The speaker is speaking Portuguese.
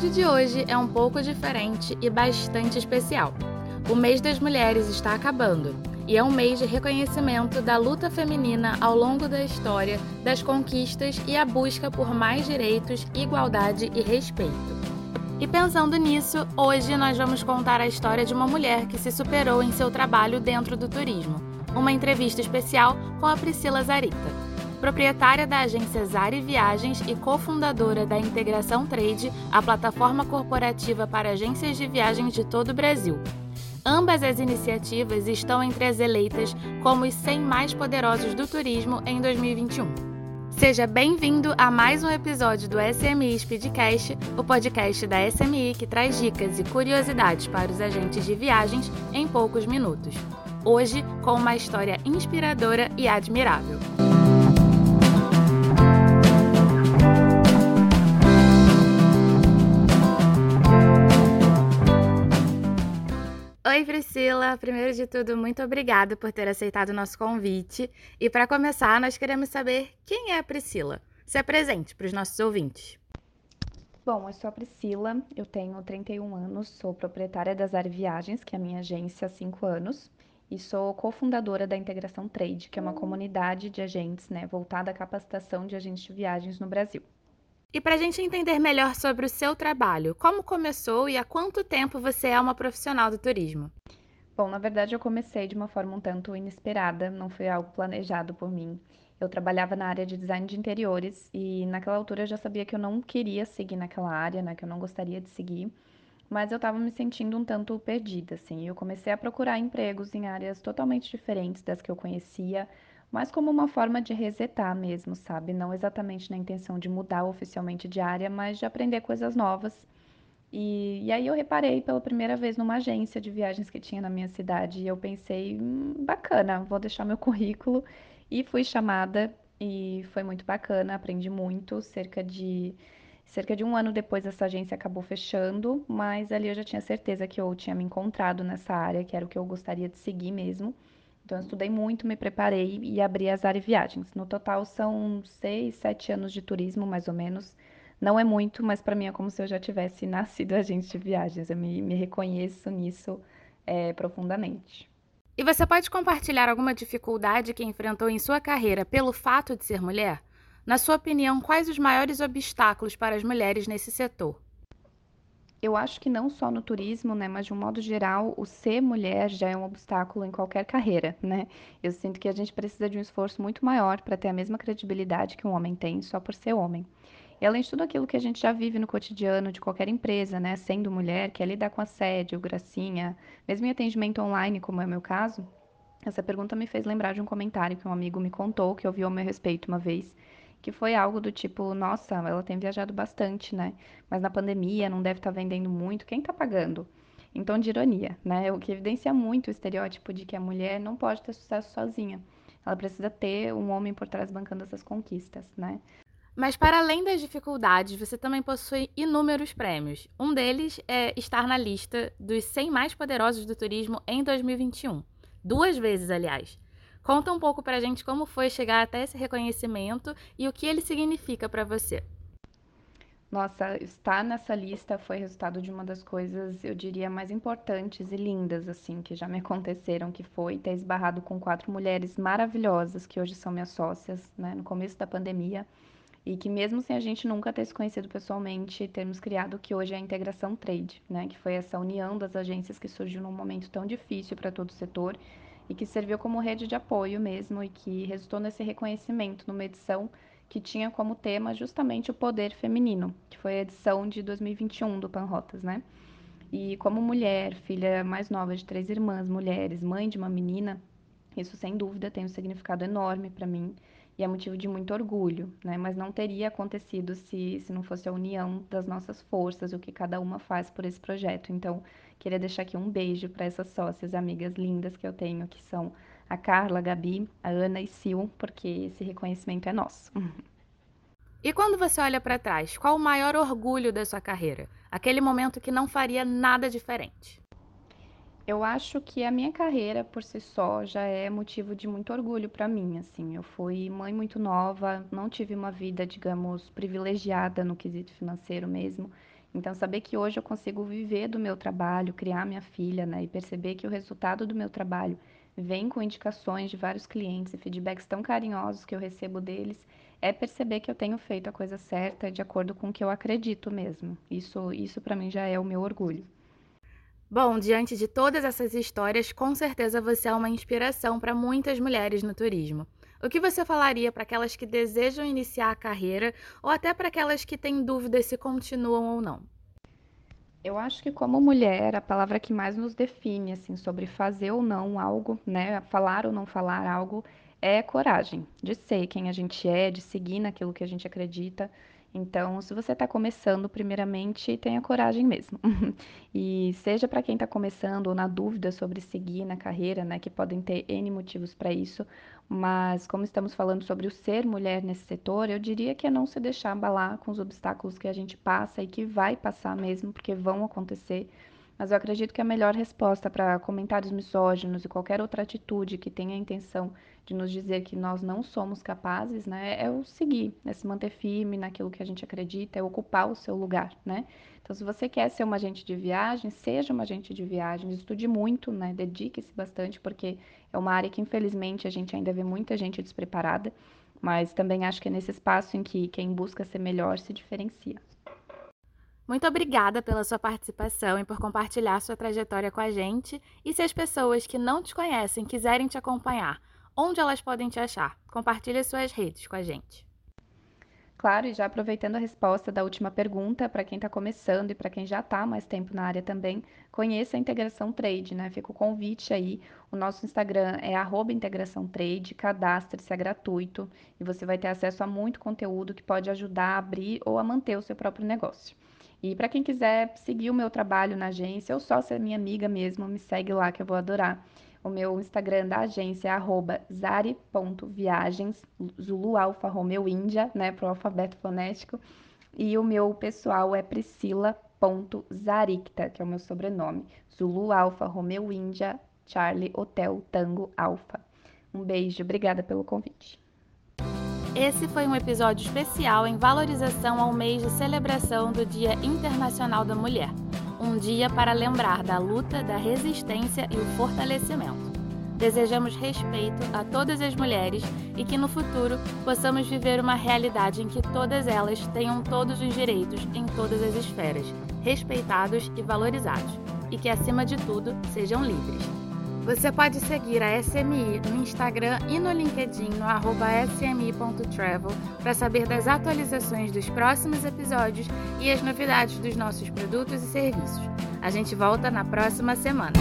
episódio de hoje é um pouco diferente e bastante especial. O mês das mulheres está acabando e é um mês de reconhecimento da luta feminina ao longo da história, das conquistas e a busca por mais direitos, igualdade e respeito. E pensando nisso, hoje nós vamos contar a história de uma mulher que se superou em seu trabalho dentro do turismo. Uma entrevista especial com a Priscila Zarita proprietária da agência Zari Viagens e cofundadora da Integração Trade, a plataforma corporativa para agências de viagens de todo o Brasil. Ambas as iniciativas estão entre as eleitas como os 100 mais poderosos do turismo em 2021. Seja bem-vindo a mais um episódio do SMI Speedcast, o podcast da SMI que traz dicas e curiosidades para os agentes de viagens em poucos minutos. Hoje, com uma história inspiradora e admirável. Oi, Priscila. Primeiro de tudo, muito obrigada por ter aceitado o nosso convite. E para começar, nós queremos saber quem é a Priscila. Se apresente para os nossos ouvintes. Bom, eu sou a Priscila, eu tenho 31 anos, sou proprietária da Zari Viagens, que é a minha agência há 5 anos, e sou cofundadora da Integração Trade, que é uma comunidade de agentes, né, voltada à capacitação de agentes de viagens no Brasil. E para a gente entender melhor sobre o seu trabalho, como começou e há quanto tempo você é uma profissional do turismo? Bom, na verdade eu comecei de uma forma um tanto inesperada, não foi algo planejado por mim. Eu trabalhava na área de design de interiores e naquela altura eu já sabia que eu não queria seguir naquela área, né, que eu não gostaria de seguir, mas eu estava me sentindo um tanto perdida, assim. Eu comecei a procurar empregos em áreas totalmente diferentes das que eu conhecia, mas como uma forma de resetar mesmo, sabe? Não exatamente na intenção de mudar oficialmente de área, mas de aprender coisas novas. E, e aí eu reparei pela primeira vez numa agência de viagens que tinha na minha cidade e eu pensei, hum, bacana, vou deixar meu currículo e fui chamada e foi muito bacana, aprendi muito, cerca de cerca de um ano depois essa agência acabou fechando, mas ali eu já tinha certeza que eu tinha me encontrado nessa área, que era o que eu gostaria de seguir mesmo. Então, eu estudei muito, me preparei e abri as áreas viagens. No total, são seis, sete anos de turismo, mais ou menos. Não é muito, mas para mim é como se eu já tivesse nascido agente de viagens. Eu me, me reconheço nisso é, profundamente. E você pode compartilhar alguma dificuldade que enfrentou em sua carreira pelo fato de ser mulher? Na sua opinião, quais os maiores obstáculos para as mulheres nesse setor? Eu acho que não só no turismo, né, mas de um modo geral, o ser mulher já é um obstáculo em qualquer carreira, né? Eu sinto que a gente precisa de um esforço muito maior para ter a mesma credibilidade que um homem tem só por ser homem. E além de tudo aquilo que a gente já vive no cotidiano de qualquer empresa, né, sendo mulher, que é lidar com assédio, gracinha, mesmo em atendimento online, como é o meu caso, essa pergunta me fez lembrar de um comentário que um amigo me contou, que ouviu ao meu respeito uma vez, que foi algo do tipo, nossa, ela tem viajado bastante, né? Mas na pandemia não deve estar tá vendendo muito, quem está pagando? Então, de ironia, né? O que evidencia muito o estereótipo de que a mulher não pode ter sucesso sozinha. Ela precisa ter um homem por trás bancando essas conquistas, né? Mas para além das dificuldades, você também possui inúmeros prêmios. Um deles é estar na lista dos 100 mais poderosos do turismo em 2021. Duas vezes, aliás. Conta um pouco pra gente como foi chegar até esse reconhecimento e o que ele significa para você. Nossa, estar nessa lista foi resultado de uma das coisas, eu diria, mais importantes e lindas, assim, que já me aconteceram, que foi ter esbarrado com quatro mulheres maravilhosas, que hoje são minhas sócias, né, no começo da pandemia, e que mesmo sem a gente nunca ter se conhecido pessoalmente, termos criado o que hoje é a Integração Trade, né, que foi essa união das agências que surgiu num momento tão difícil para todo o setor e que serviu como rede de apoio mesmo e que resultou nesse reconhecimento numa edição que tinha como tema justamente o poder feminino, que foi a edição de 2021 do Panrotas, né? E como mulher, filha mais nova de três irmãs, mulheres, mãe de uma menina, isso sem dúvida tem um significado enorme para mim e é motivo de muito orgulho, né? Mas não teria acontecido se, se não fosse a união das nossas forças, o que cada uma faz por esse projeto. Então, Queria deixar aqui um beijo para essas sócias amigas lindas que eu tenho, que são a Carla, a Gabi, a Ana e Sil, porque esse reconhecimento é nosso. E quando você olha para trás, qual o maior orgulho da sua carreira? Aquele momento que não faria nada diferente? Eu acho que a minha carreira por si só já é motivo de muito orgulho para mim, assim. Eu fui mãe muito nova, não tive uma vida, digamos, privilegiada no quesito financeiro mesmo. Então, saber que hoje eu consigo viver do meu trabalho, criar minha filha, né, e perceber que o resultado do meu trabalho vem com indicações de vários clientes e feedbacks tão carinhosos que eu recebo deles, é perceber que eu tenho feito a coisa certa de acordo com o que eu acredito mesmo. Isso, isso para mim já é o meu orgulho. Bom, diante de todas essas histórias, com certeza você é uma inspiração para muitas mulheres no turismo. O que você falaria para aquelas que desejam iniciar a carreira ou até para aquelas que têm dúvidas se continuam ou não? Eu acho que como mulher, a palavra que mais nos define assim sobre fazer ou não algo, né, falar ou não falar algo, é coragem de ser quem a gente é, de seguir naquilo que a gente acredita. Então, se você está começando, primeiramente, tenha coragem mesmo. e seja para quem está começando ou na dúvida sobre seguir na carreira, né, que podem ter N motivos para isso, mas como estamos falando sobre o ser mulher nesse setor, eu diria que é não se deixar abalar com os obstáculos que a gente passa e que vai passar mesmo, porque vão acontecer. Mas eu acredito que a melhor resposta para comentários misóginos e qualquer outra atitude que tenha a intenção de nos dizer que nós não somos capazes, né, é o seguir, é se manter firme naquilo que a gente acredita, é ocupar o seu lugar, né? Então, se você quer ser uma agente de viagem, seja uma agente de viagem, estude muito, né? Dedique-se bastante, porque é uma área que, infelizmente, a gente ainda vê muita gente despreparada, mas também acho que é nesse espaço em que quem busca ser melhor se diferencia. Muito obrigada pela sua participação e por compartilhar sua trajetória com a gente. E se as pessoas que não te conhecem quiserem te acompanhar, onde elas podem te achar? Compartilhe suas redes com a gente. Claro, e já aproveitando a resposta da última pergunta, para quem está começando e para quem já está mais tempo na área também, conheça a Integração Trade, né? Fica o convite aí. O nosso Instagram é integração trade, cadastre-se, é gratuito e você vai ter acesso a muito conteúdo que pode ajudar a abrir ou a manter o seu próprio negócio. E para quem quiser seguir o meu trabalho na agência ou só ser minha amiga mesmo, me segue lá que eu vou adorar. O meu Instagram da agência é zari.viagens, Zulu Alfa Romeo Índia, né, para o alfabeto fonético. E o meu pessoal é priscila.zaricta, que é o meu sobrenome. Zulu Alfa Romeo Índia, Charlie Hotel Tango Alfa. Um beijo, obrigada pelo convite. Esse foi um episódio especial em valorização ao mês de celebração do Dia Internacional da Mulher. Um dia para lembrar da luta, da resistência e o fortalecimento. Desejamos respeito a todas as mulheres e que no futuro possamos viver uma realidade em que todas elas tenham todos os direitos em todas as esferas, respeitados e valorizados, e que acima de tudo sejam livres. Você pode seguir a SMI no Instagram e no LinkedIn no smi.travel para saber das atualizações dos próximos episódios e as novidades dos nossos produtos e serviços. A gente volta na próxima semana.